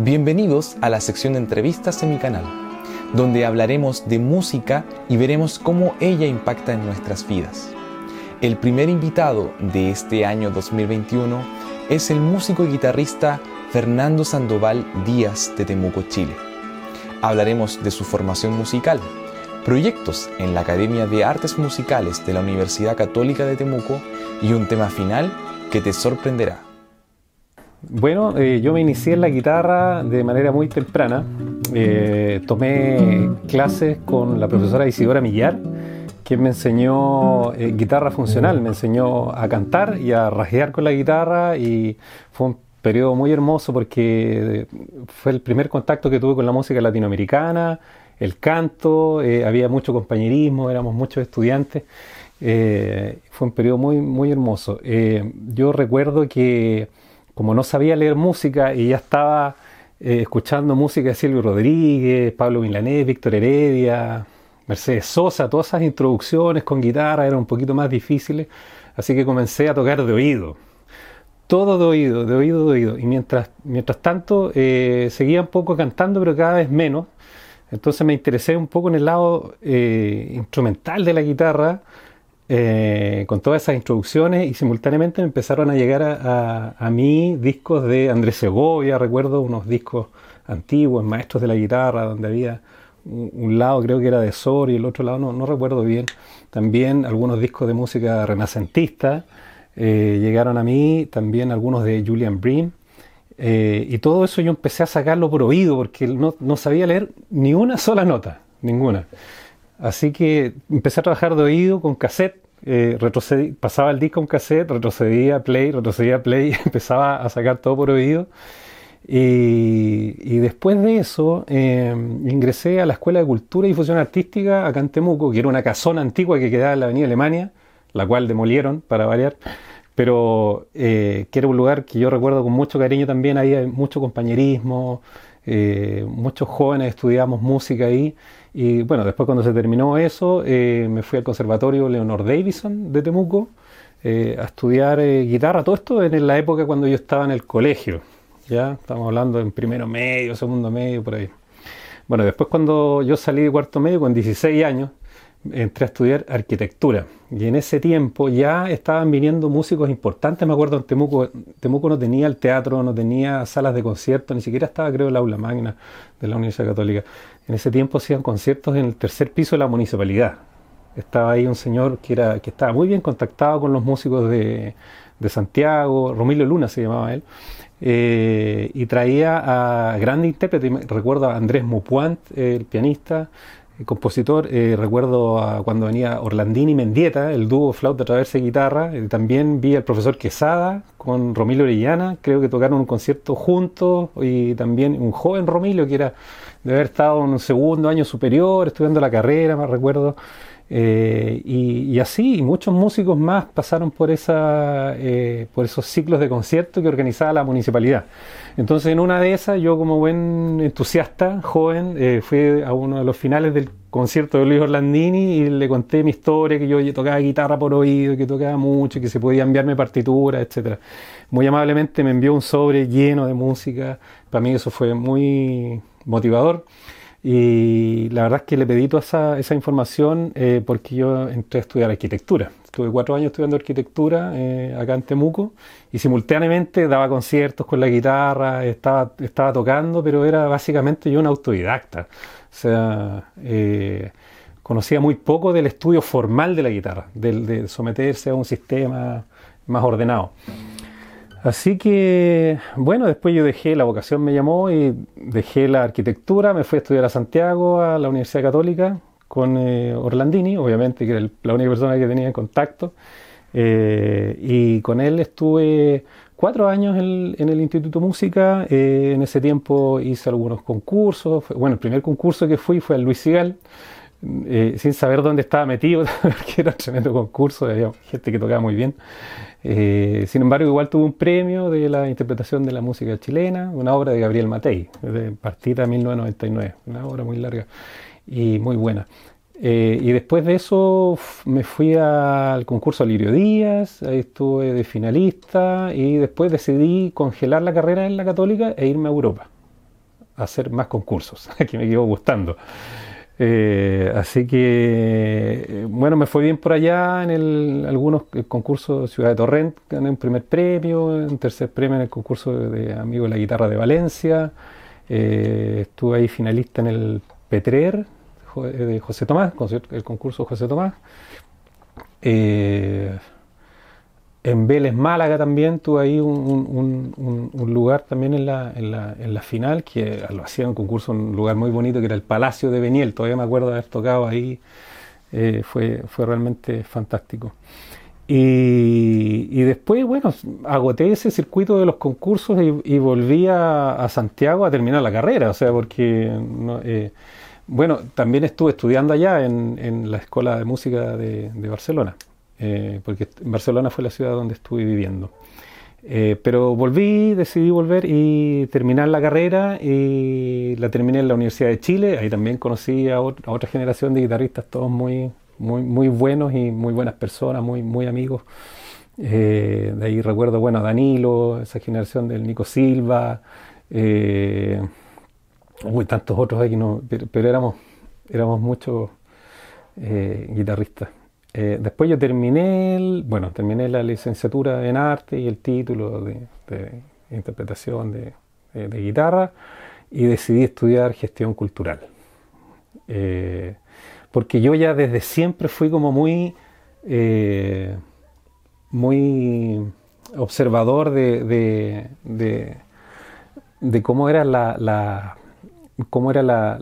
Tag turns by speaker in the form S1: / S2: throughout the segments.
S1: Bienvenidos a la sección de entrevistas en mi canal, donde hablaremos de música y veremos cómo ella impacta en nuestras vidas. El primer invitado de este año 2021 es el músico y guitarrista Fernando Sandoval Díaz de Temuco, Chile. Hablaremos de su formación musical, proyectos en la Academia de Artes Musicales de la Universidad Católica de Temuco y un tema final que te sorprenderá.
S2: Bueno, eh, yo me inicié en la guitarra de manera muy temprana. Eh, tomé clases con la profesora Isidora Millar, quien me enseñó eh, guitarra funcional, me enseñó a cantar y a rasguear con la guitarra y fue un periodo muy hermoso porque fue el primer contacto que tuve con la música latinoamericana, el canto, había mucho compañerismo, éramos muchos estudiantes. fue un periodo muy, muy hermoso. yo recuerdo que como no sabía leer música y ya estaba eh, escuchando música de Silvio Rodríguez, Pablo Milanés, Víctor Heredia, Mercedes Sosa, todas esas introducciones con guitarra eran un poquito más difíciles, así que comencé a tocar de oído. Todo de oído, de oído, de oído. Y mientras, mientras tanto eh, seguía un poco cantando, pero cada vez menos. Entonces me interesé un poco en el lado eh, instrumental de la guitarra eh, con todas esas introducciones y simultáneamente me empezaron a llegar a, mí discos de Andrés Segovia, recuerdo unos discos antiguos, maestros de la guitarra, donde había un, lado creo que era de Sor y el otro lado no, no recuerdo bien. También algunos discos de música renacentista eh, llegaron a mí, también algunos de Julian Bream. Eh, y todo eso yo empecé a sacarlo por oído porque no sabía leer ni una sola nota, ninguna. Así que empecé a trabajar de oído con cassette, eh, pasaba el disco en cassette, retrocedía play, retrocedía play, empezaba a sacar todo por oído. Y, después de eso eh, ingresé a la Escuela de Cultura y Difusión Artística acá en Temuco, que era una casona antigua que quedaba en la Avenida Alemania, la cual demolieron para variar, pero eh, que era un lugar que yo recuerdo con mucho cariño también, había mucho compañerismo, muchos jóvenes estudiábamos música ahí y bueno, después cuando se terminó eso, eh, me fui al Conservatorio Leonor Davison de Temuco eh, a estudiar eh, guitarra. Todo esto en la época cuando yo estaba en el colegio. Ya estamos hablando en primero medio, segundo medio, por ahí. Bueno, después cuando yo salí de cuarto medio con 16 años, entré a estudiar arquitectura. Y en ese tiempo ya estaban viniendo músicos importantes. Me acuerdo en Temuco, Temuco no tenía el teatro, no tenía salas de concierto, ni siquiera estaba, creo, el aula magna de la Universidad Católica. En ese tiempo hacían conciertos en el tercer piso de la municipalidad. Estaba ahí un señor que, era, que estaba muy bien contactado con los músicos de, de Santiago, Romilio Luna se llamaba él, eh, y traía a grandes intérpretes. Recuerdo a Andrés Mupuant, el pianista, compositor, eh, recuerdo cuando venía Orlandini Mendieta, el dúo flauta, traversa y guitarra, eh, también vi al profesor Quesada con Romilio Orellana, creo que tocaron un concierto juntos, y también un joven Romilio que era de haber estado en un segundo año superior, estudiando la carrera, me recuerdo, eh, y, así, y muchos músicos más pasaron por, esa, por esos ciclos de concierto que organizaba la municipalidad. Entonces, en una de esas, yo como buen entusiasta, joven, eh, fui a uno de los finales del concierto de Luis Orlandini y le conté mi historia, que yo tocaba guitarra por oído, que tocaba mucho, que se podía enviarme partitura, etc. Muy amablemente me envió un sobre lleno de música. Para mí eso fue muy motivador. Y la verdad es que le pedí toda esa, esa información eh, porque yo entré a estudiar arquitectura. Estuve cuatro años estudiando arquitectura eh, acá en Temuco y simultáneamente daba conciertos con la guitarra, estaba, estaba tocando, pero era básicamente yo un autodidacta. O sea, eh, conocía muy poco del estudio formal de la guitarra, de someterse a un sistema más ordenado. Así que, bueno, después yo dejé, la vocación me llamó y dejé la arquitectura, me fui a estudiar a Santiago, a la Universidad Católica, con eh, Orlandini, obviamente, que era la única persona que tenía en contacto. Eh, y con él estuve cuatro años en, el Instituto Música. Eh, en ese tiempo hice algunos concursos. Bueno, el primer concurso que fui fue al Luis Sigal, sin saber dónde estaba metido, porque era un tremendo concurso, había gente que tocaba muy bien. Eh, sin embargo, igual tuvo un premio de la interpretación de la música chilena, una obra de Gabriel Matei, de Partida 1999, una obra muy larga y muy buena. Eh, y después de eso me fui al concurso Lirio Díaz, ahí estuve de finalista y después decidí congelar la carrera en la católica e irme a Europa. hacer más concursos, que me quedó gustando. Eh, así que, bueno, me fue bien por allá en el, algunos concursos de Ciudad de Torrent, gané un primer premio, un tercer premio en el concurso de Amigo de la Guitarra de Valencia, eh, estuve ahí finalista en el Petrer de José Tomás, el concurso José Tomás. Eh, en Vélez Málaga también tuve ahí un, lugar también en la, en, la, en la, final, que lo hacía un concurso, un lugar muy bonito que era el Palacio de Beniel, todavía me acuerdo de haber tocado ahí, eh, fue, fue realmente fantástico. Y, después, bueno, agoté ese circuito de los concursos y, volví a, Santiago a terminar la carrera, o sea, porque, eh, bueno, también estuve estudiando allá en, la Escuela de Música de Barcelona. Eh, porque Barcelona fue la ciudad donde estuve viviendo. Eh, pero volví, decidí volver y terminar la carrera y la terminé en la Universidad de Chile. Ahí también conocí a, otra generación de guitarristas, todos muy, muy, muy buenos y muy buenas personas, muy, muy amigos. Eh, de ahí recuerdo, bueno, a Danilo, esa generación del Nico Silva, eh, tantos otros aquí, no, pero, éramos, éramos muchos guitarristas. Eh, después yo terminé, bueno, terminé la licenciatura en arte y el título de, interpretación de, guitarra y decidí estudiar gestión cultural. Eh, porque yo ya desde siempre fui como muy, eh, muy observador de, de, cómo era la cómo era la,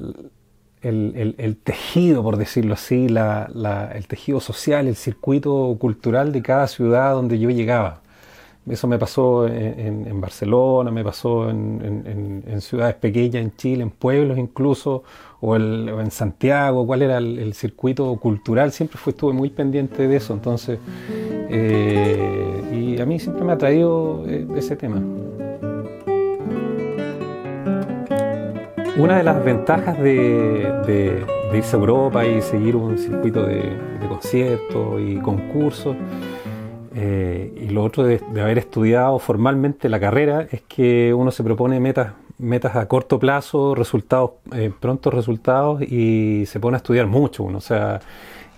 S2: el, tejido, por decirlo así, el tejido social, el circuito cultural de cada ciudad donde yo llegaba. Eso me pasó en, Barcelona, me pasó en, ciudades pequeñas, en Chile, en pueblos incluso, o, en Santiago, cuál era el, circuito cultural. Siempre fue, estuve muy pendiente de eso, entonces, eh, y a mí siempre me ha traído eh, ese tema. Una de las ventajas de, irse a Europa y seguir un circuito de, conciertos y concursos, eh, y lo otro de, haber estudiado formalmente la carrera, es que uno se propone metas, metas a corto plazo, resultados, eh, prontos resultados, y se pone a estudiar mucho uno. O sea,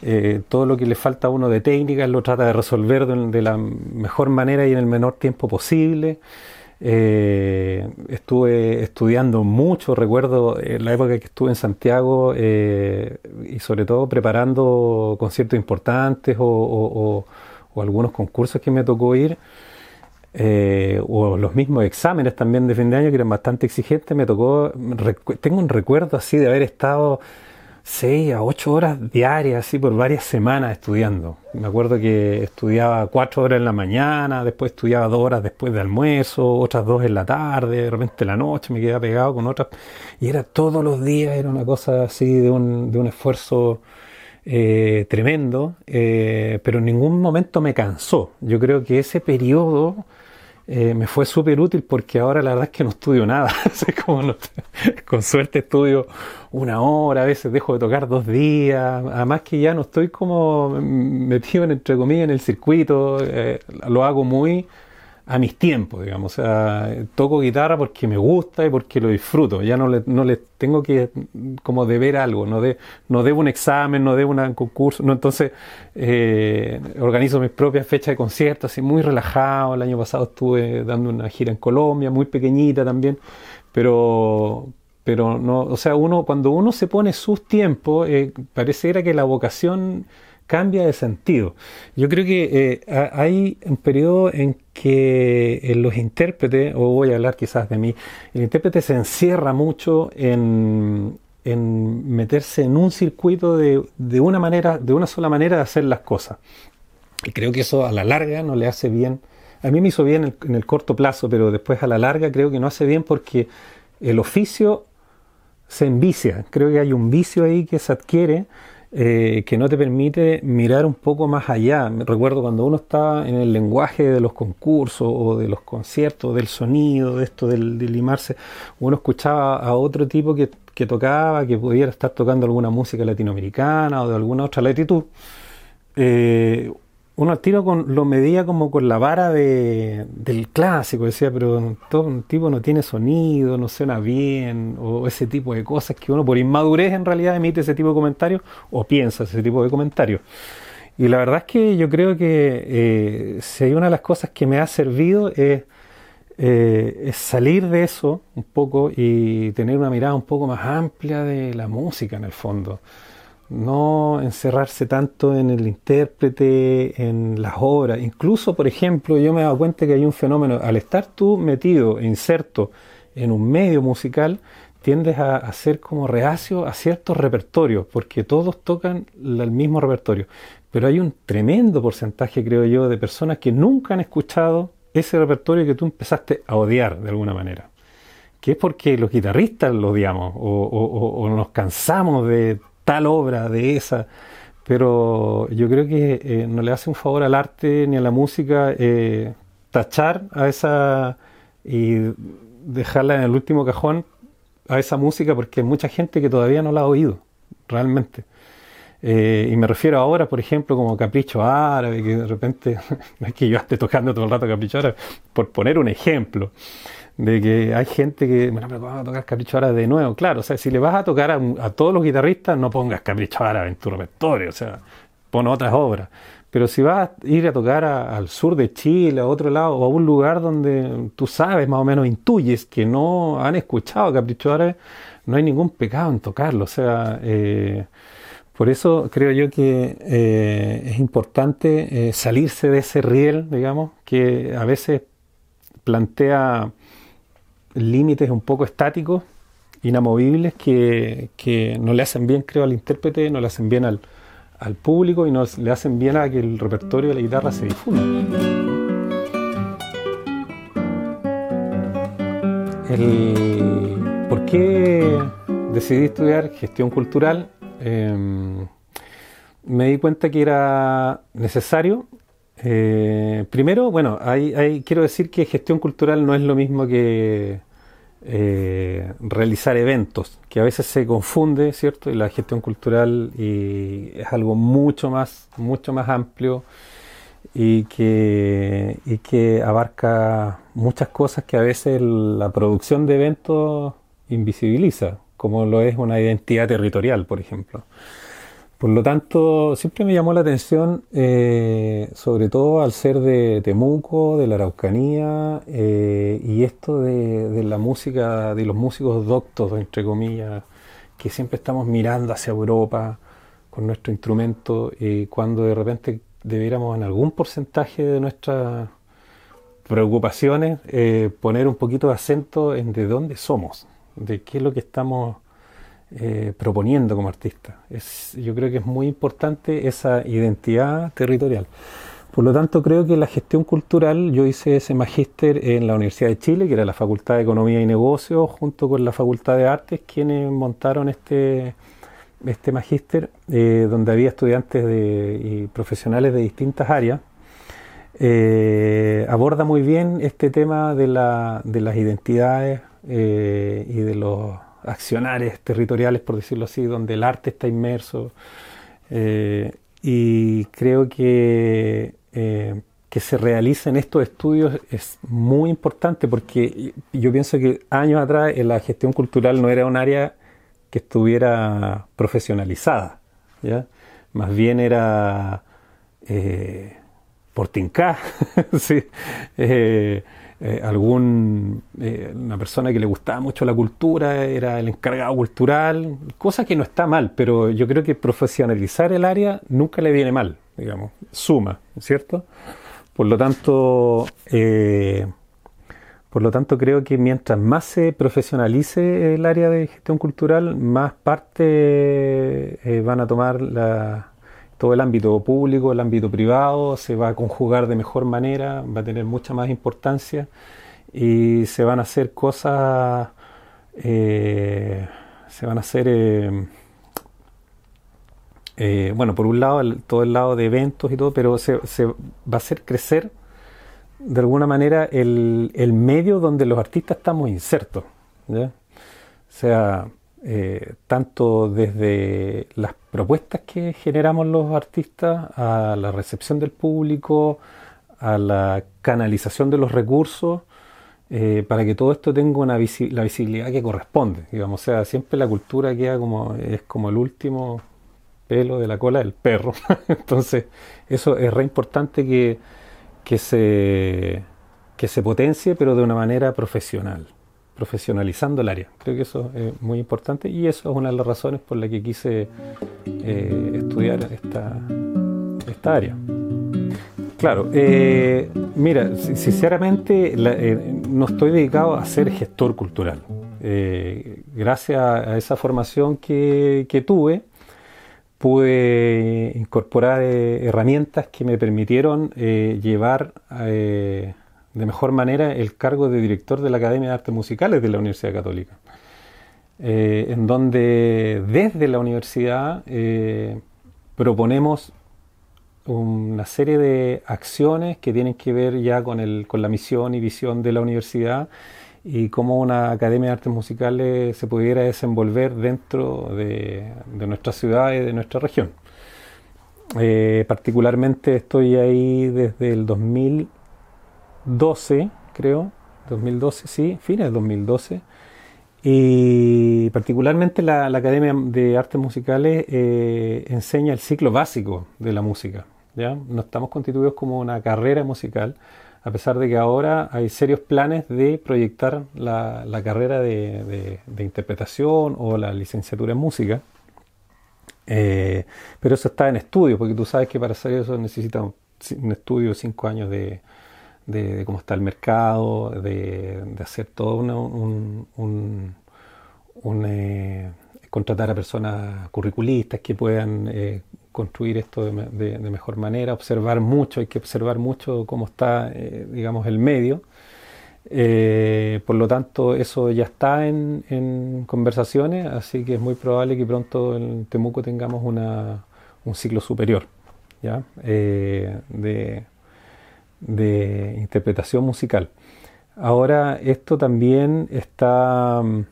S2: eh, todo lo que le falta a uno de técnicas lo trata de resolver de la mejor manera y en el menor tiempo posible. Eh, estuve estudiando mucho, recuerdo en la época que estuve en Santiago eh, y sobre todo preparando conciertos importantes o, algunos concursos que me tocó ir, eh, o los mismos exámenes también de fin de año que eran bastante exigentes, me tocó, tengo un recuerdo así de haber estado 6 a 8 horas diarias, así por varias semanas estudiando. Me acuerdo que estudiaba 4 horas en la mañana, después estudiaba 2 horas después de almuerzo, otras 2 en la tarde, de repente en la noche me quedaba pegado con otras. Y era todos los días, era una cosa así de un, de un esfuerzo eh, tremendo, eh, pero en ningún momento me cansó. Yo creo que ese periodo eh, me fue súper útil porque ahora la verdad es que no estudio nada. con suerte estudio una hora, a veces dejo de tocar dos días. Además que ya no estoy como metido en, entre comillas en el circuito. Eh, lo hago muy a mis tiempos, digamos. O sea, toco guitarra porque me gusta y porque lo disfruto. Ya no le, no le tengo que como deber algo, no, de, no debo un examen, no debo un concurso. No, entonces eh, organizo mis propias fechas de conciertos, así muy relajado. El año pasado estuve dando una gira en Colombia, muy pequeñita también, pero, pero no, o sea, uno, cuando uno se pone sus tiempos, eh, pareciera que la vocación cambia de sentido. Yo creo que eh, hay un periodo en que en los intérpretes, o voy a hablar quizás de mí, el intérprete se encierra mucho en, meterse en un circuito de, una manera, de una sola manera de hacer las cosas. Y creo que eso a la larga no le hace bien. A mí me hizo bien en el corto plazo, pero después a la larga creo que no hace bien porque el oficio se envicia. Creo que hay un vicio ahí que se adquiere eh, que no te permite mirar un poco más allá. Recuerdo cuando uno estaba en el lenguaje de los concursos o de los conciertos, del sonido, de esto del, limarse, uno escuchaba a otro tipo que, tocaba, que pudiera estar tocando alguna música latinoamericana o de alguna otra latitud. Eh, uno al tiro con, lo medía como con la vara de, del clásico, decía, pero todo un tipo no tiene sonido, no suena bien, o ese tipo de cosas que uno por inmadurez en realidad emite ese tipo de comentarios o piensa ese tipo de comentarios. Y la verdad es que yo creo que eh, si hay una de las cosas que me ha servido es, eh, es salir de eso un poco y tener una mirada un poco más amplia de la música en el fondo no encerrarse tanto en el intérprete, en las obras. Incluso, por ejemplo, yo me he dado cuenta que hay un fenómeno, al estar tú metido, inserto en un medio musical, tiendes a, ser como reacio a ciertos repertorios, porque todos tocan el mismo repertorio. Pero hay un tremendo porcentaje, creo yo, de personas que nunca han escuchado ese repertorio que tú empezaste a odiar de alguna manera. Que es porque los guitarristas lo odiamos o nos cansamos de tal obra de esa, pero yo creo que eh, no le hace un favor al arte ni a la música eh, tachar a esa y dejarla en el último cajón a esa música porque hay mucha gente que todavía no la ha oído, realmente. Eh, y me refiero ahora, por ejemplo, como Capricho Árabe, que de repente, no es que yo esté tocando todo el rato Capricho Árabe, por poner un ejemplo de que hay gente que, bueno, pero vamos a tocar Capricho Árabe de nuevo. Claro, o sea, si le vas a tocar a, todos los guitarristas, no pongas Capricho Árabe en tu repertorio, o sea, pon otras obras. Pero si vas a ir a tocar al sur de Chile, a otro lado, o a un lugar donde tú sabes, más o menos intuyes que no han escuchado Capricho Árabe, no hay ningún pecado en tocarlo. O sea, eh, por eso creo yo que eh, es importante eh, salirse de ese riel, digamos, que a veces plantea límites un poco estáticos, inamovibles, que, no le hacen bien, creo, al intérprete, no le hacen bien al, público y no le hacen bien a que el repertorio de la guitarra se difunda. ¿Por qué decidí estudiar gestión cultural? Em, me di cuenta que era necesario eh, primero, bueno, hay, quiero decir que gestión cultural no es lo mismo que eh, realizar eventos, que a veces se confunde, ¿cierto? Y la gestión cultural es algo mucho más, mucho más amplio y que, y que abarca muchas cosas que a veces la producción de eventos invisibiliza, como lo es una identidad territorial, por ejemplo. Por lo tanto, siempre me llamó la atención, eh, sobre todo al ser de Temuco, de la Araucanía, eh, y esto de, la música, de los músicos doctos, entre comillas, que siempre estamos mirando hacia Europa con nuestro instrumento, y cuando de repente debiéramos en algún porcentaje de nuestras preocupaciones eh, poner un poquito de acento en de dónde somos, de qué es lo que estamos eh, proponiendo como artista. Yo creo que es muy importante esa identidad territorial. Por lo tanto, creo que la gestión cultural, yo hice ese magíster en la Universidad de Chile, que era la Facultad de Economía y Negocios, junto con la Facultad de Artes, quienes montaron este, este magíster, eh, donde había estudiantes y profesionales de distintas áreas. Eh, aborda muy bien este tema de las identidades y de los accionares territoriales, por decirlo así, donde el arte está inmerso. Eh, y creo que eh, que se realicen estos estudios es muy importante porque yo pienso que años atrás la gestión cultural no era un área que estuviera profesionalizada, ¿ya? más bien era eh, por sí, eh, eh, algún eh, una persona que le gustaba mucho la cultura era el encargado cultural, cosa que no está mal, pero yo creo que profesionalizar el área nunca le viene mal, digamos, suma, ¿cierto? Por lo tanto, eh, por lo tanto creo que mientras más se profesionalice el área de gestión cultural, más parte van a tomar la, todo el ámbito público, el ámbito privado, se va a conjugar de mejor manera, va a tener mucha más importancia y se van a hacer cosas, eh, se van a hacer, eh, eh, bueno, por un lado, todo el lado de eventos y todo, pero se, va a hacer crecer de alguna manera el, medio donde los artistas estamos insertos. O sea, eh, tanto desde las propuestas que generamos los artistas, a la recepción del público, a la canalización de los recursos, eh, para que todo esto tenga una la visibilidad que corresponde. Digamos, sea, siempre la cultura queda como, es como el último pelo de la cola del perro. Entonces, eso es re importante que, que, se, que se potencie, pero de una manera profesional profesionalizando el área. Creo que eso es muy importante y eso es una de las razones por las que quise eh, estudiar esta, esta área. Claro, eh, mira, sinceramente eh, no estoy dedicado a ser gestor cultural. gracias a esa formación que, que tuve, pude incorporar herramientas que me permitieron llevar de mejor manera el cargo de director de la Academia de Artes Musicales de la Universidad Católica, eh, en donde desde la universidad eh, proponemos una serie de acciones que tienen que ver ya con, el, con la misión y visión de la universidad y cómo una Academia de Artes Musicales se pudiera desenvolver dentro de, nuestra ciudad y de nuestra región. Eh, particularmente estoy ahí desde el 2000 12, creo, 2012, sí, fines de 2012. Y particularmente la, Academia de Artes Musicales eh, enseña el ciclo básico de la música. ¿ya? No estamos constituidos como una carrera musical, a pesar de que ahora hay serios planes de proyectar la, carrera de, interpretación o la licenciatura en música. Eh, pero eso está en estudio, porque tú sabes que para hacer eso necesita un, estudio de cinco años de, de, cómo está el mercado, de, hacer todo un, un, eh, contratar a personas curriculistas que puedan eh, construir esto de, mejor manera, observar mucho, hay que observar mucho cómo está, eh, digamos, el medio. por lo tanto, eso ya está en, conversaciones, así que es muy probable que pronto en Temuco tengamos una, un ciclo superior ¿ya? de de interpretación musical. Ahora esto también está mm,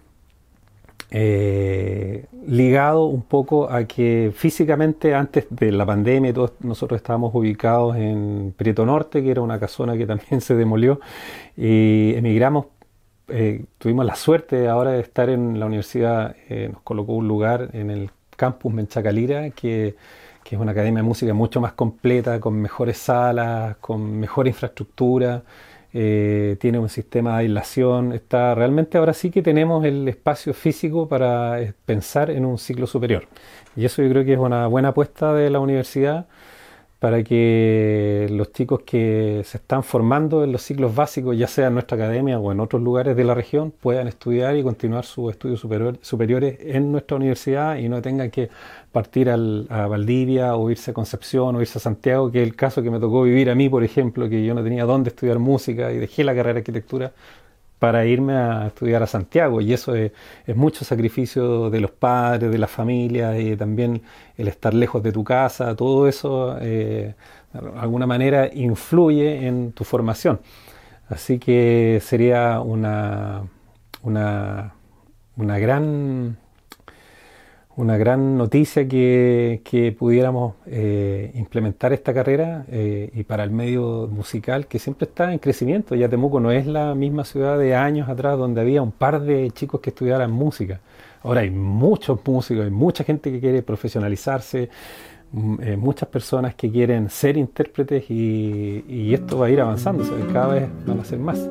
S2: eh, ligado un poco a que físicamente antes de la pandemia nosotros estábamos ubicados en Prieto Norte, que era una casona que también se demolió, y emigramos. Eh, tuvimos la suerte ahora de estar en la universidad, eh, nos colocó un lugar en el campus Menchacalira que que es una academia de música mucho más completa, con mejores salas, con mejor infraestructura, eh, tiene un sistema de aislación, está realmente ahora sí que tenemos el espacio físico para eh, pensar en un ciclo superior. Y eso yo creo que es una buena apuesta de la universidad para que los chicos que se están formando en los ciclos básicos, ya sea en nuestra academia o en otros lugares de la región, puedan estudiar y continuar sus estudios superiores en nuestra universidad y no tengan que partir a Valdivia o irse a Concepción o irse a Santiago, que es el caso que me tocó vivir a mí, por ejemplo, que yo no tenía dónde estudiar música y dejé la carrera de arquitectura para irme a estudiar a Santiago y eso es, mucho sacrificio de los padres, de la familia y también el estar lejos de tu casa, todo eso eh, de alguna manera influye en tu formación. Así que sería una, una, una gran una gran noticia que, pudiéramos eh, implementar esta carrera eh, y para el medio musical que siempre está en crecimiento. Ya Temuco no es la misma ciudad de años atrás donde había un par de chicos que estudiaran música. Ahora hay muchos músicos, hay mucha gente que quiere profesionalizarse, mm, eh, muchas personas que quieren ser intérpretes y, esto va a ir avanzando, cada vez van a ser más.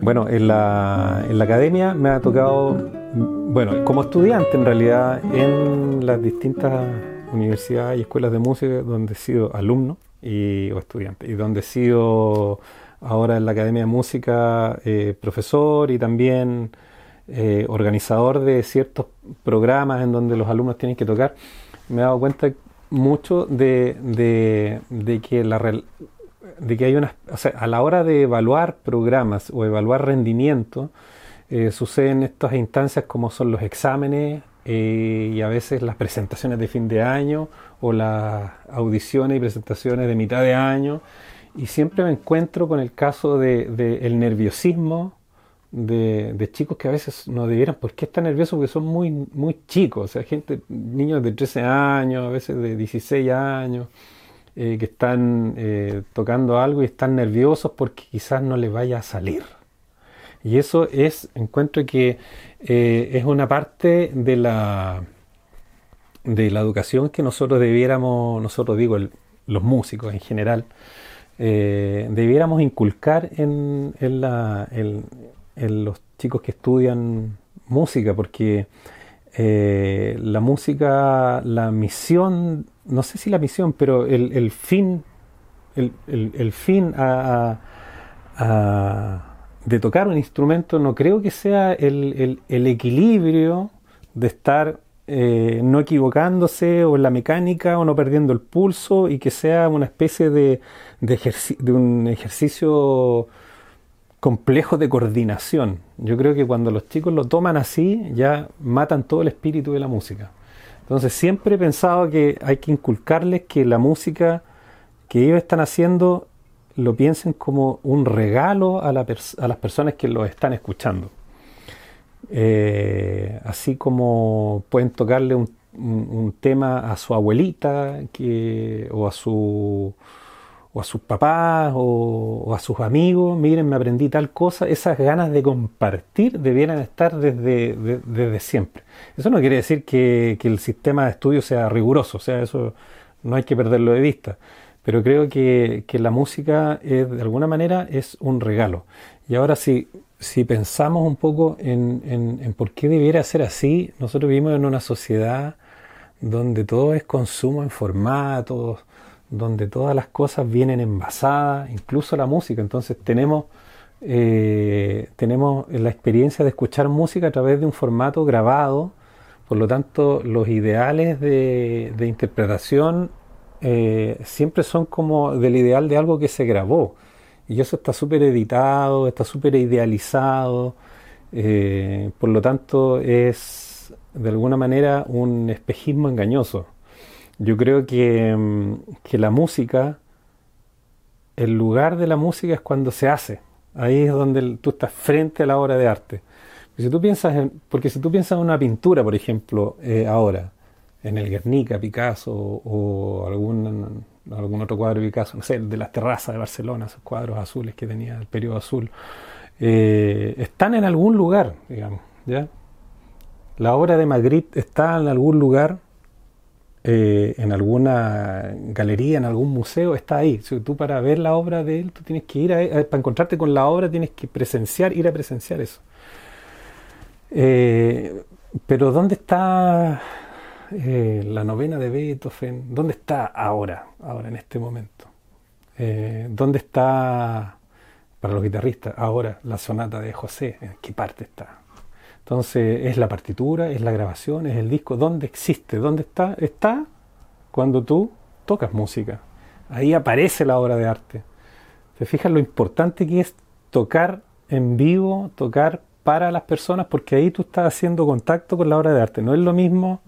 S2: Bueno, en la, en la academia me ha tocado bueno, como estudiante en realidad en las distintas universidades y escuelas de música donde he sido alumno y, o estudiante y donde he sido ahora en la Academia de Música eh, profesor y también eh, organizador de ciertos programas en donde los alumnos tienen que tocar, me he dado cuenta mucho de, de, que la de que hay una, o sea, a la hora de evaluar programas o evaluar rendimiento, eh, suceden estas instancias como son los exámenes eh, y a veces las presentaciones de fin de año o las audiciones y presentaciones de mitad de año y siempre me encuentro con el caso del de, el nerviosismo de, chicos que a veces no debieran, ¿por qué están nerviosos? Porque son muy, muy chicos, o sea, gente, niños de 13 años, a veces de 16 años, eh, que están eh, tocando algo y están nerviosos porque quizás no les vaya a salir. Y eso es, encuentro que eh, es una parte de la, de la educación que nosotros debiéramos, nosotros digo, los músicos en general, debiéramos inculcar en, en, la, en los chicos que estudian música, porque eh, la música, la misión, no sé si la misión, pero el, fin, el, fin de tocar un instrumento no creo que sea el, equilibrio de estar eh, no equivocándose o en la mecánica o no perdiendo el pulso y que sea una especie de, de un ejercicio complejo de coordinación. Yo creo que cuando los chicos lo toman así, ya matan todo el espíritu de la música. Entonces siempre he pensado que hay que inculcarles que la música que ellos están haciendo lo piensen como un regalo a, las personas que lo están escuchando. Eh, así como pueden tocarle un, tema a su abuelita o a su o a sus papás o, a sus amigos, miren, me aprendí tal cosa, esas ganas de compartir debieran estar desde, desde siempre. Eso no quiere decir que, el sistema de estudio sea riguroso, o sea, eso no hay que perderlo de vista, pero creo que, la música de alguna manera es un regalo. Y ahora si, si pensamos un poco en, en por qué debiera ser así, nosotros vivimos en una sociedad donde todo es consumo en formatos, donde todas las cosas vienen envasadas, incluso la música. Entonces tenemos, eh, tenemos la experiencia de escuchar música a través de un formato grabado, por lo tanto los ideales de, interpretación eh, siempre son como del ideal de algo que se grabó. Y eso está súper editado, está súper idealizado, eh, por lo tanto es de alguna manera un espejismo engañoso. Yo creo mm, que, la música, el lugar de la música es cuando se hace. Ahí es donde tú estás frente a la obra de arte. Si tú piensas en, porque si tú piensas en una pintura, por ejemplo, eh, ahora, en el Guernica, Picasso o algún, otro cuadro de Picasso, no sé, de las terrazas de Barcelona, esos cuadros azules que tenía el periodo azul, eh, están en algún lugar, digamos, ¿ya? La obra de Magritte está en algún lugar eh, en alguna galería, en algún museo, está ahí. Si tú para ver la obra de él, tú tienes que ir a, para encontrarte con la obra, tienes que presenciar, ir a presenciar eso. Eh, pero ¿dónde está eh, la novena de Beethoven? ¿Dónde está ahora, ahora en este momento? ¿Dónde está, para los guitarristas, ahora la sonata de José? ¿En qué parte está? Entonces es la partitura, es la grabación, es el disco. ¿Dónde existe? ¿Dónde está? Está cuando tú tocas música. Ahí aparece la obra de arte. ¿Te fijas lo importante que es tocar en vivo, tocar para las personas? Porque ahí tú estás haciendo contacto con la obra de arte. No es lo mismo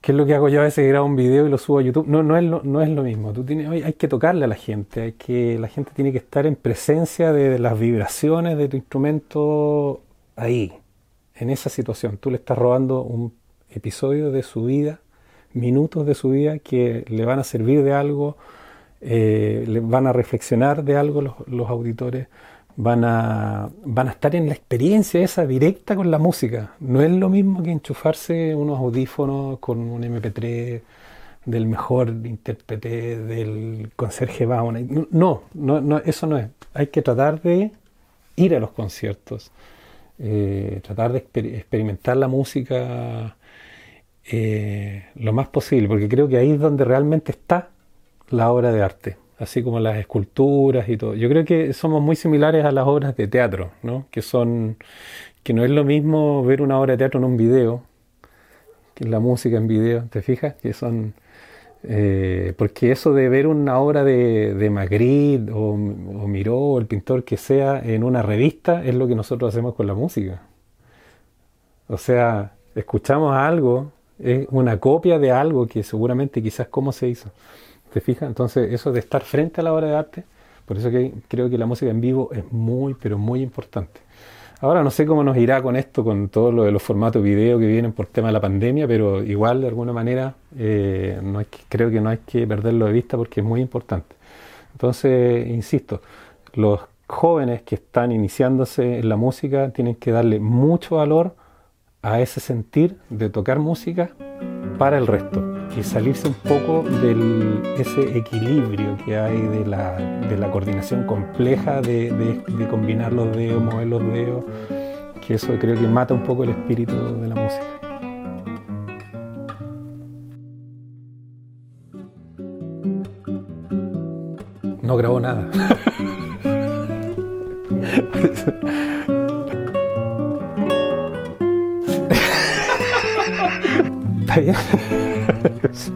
S2: que es lo que hago yo a veces, grabo un video y lo subo a YouTube. No, no, es, lo, no es lo mismo. Tú tienes, hay que tocarle a la gente. Hay que, la gente tiene que estar en presencia de las vibraciones de tu instrumento ahí, en esa situación. Tú le estás robando un episodio de su vida, minutos de su vida que le van a servir de algo, eh, le van a reflexionar de algo los, auditores, van a, van a estar en la experiencia esa directa con la música. No es lo mismo que enchufarse unos audífonos con un MP3 del mejor intérprete del conserje Bauna. No, no, no, eso no es. Hay que tratar de ir a los conciertos eh, tratar de experimentar la música eh, lo más posible, porque creo que ahí es donde realmente está la obra de arte, así como las esculturas y todo. Yo creo que somos muy similares a las obras de teatro, ¿no? que son que no es lo mismo ver una obra de teatro en un video que la música en video, ¿te fijas? Que son eh, porque eso de ver una obra de, de Magritte o, o Miró o el pintor que sea en una revista es lo que nosotros hacemos con la música. O sea, escuchamos algo, es una copia de algo que seguramente quizás cómo se hizo. ¿Te fijas? Entonces eso de estar frente a la obra de arte, por eso que creo que la música en vivo es muy, pero muy importante. Ahora no sé cómo nos irá con esto, con todo lo de los formatos video que vienen por tema de la pandemia, pero igual de alguna manera eh, no hay creo que no hay que perderlo de vista porque es muy importante. Entonces, insisto, los jóvenes que están iniciándose en la música tienen que darle mucho valor a ese sentir de tocar música para el resto y salirse un poco de ese equilibrio que hay de la, de la coordinación compleja de, de, combinar los dedos, mover los dedos, que eso creo que mata un poco el espíritu de la música. No grabó nada. Está bien. Yes.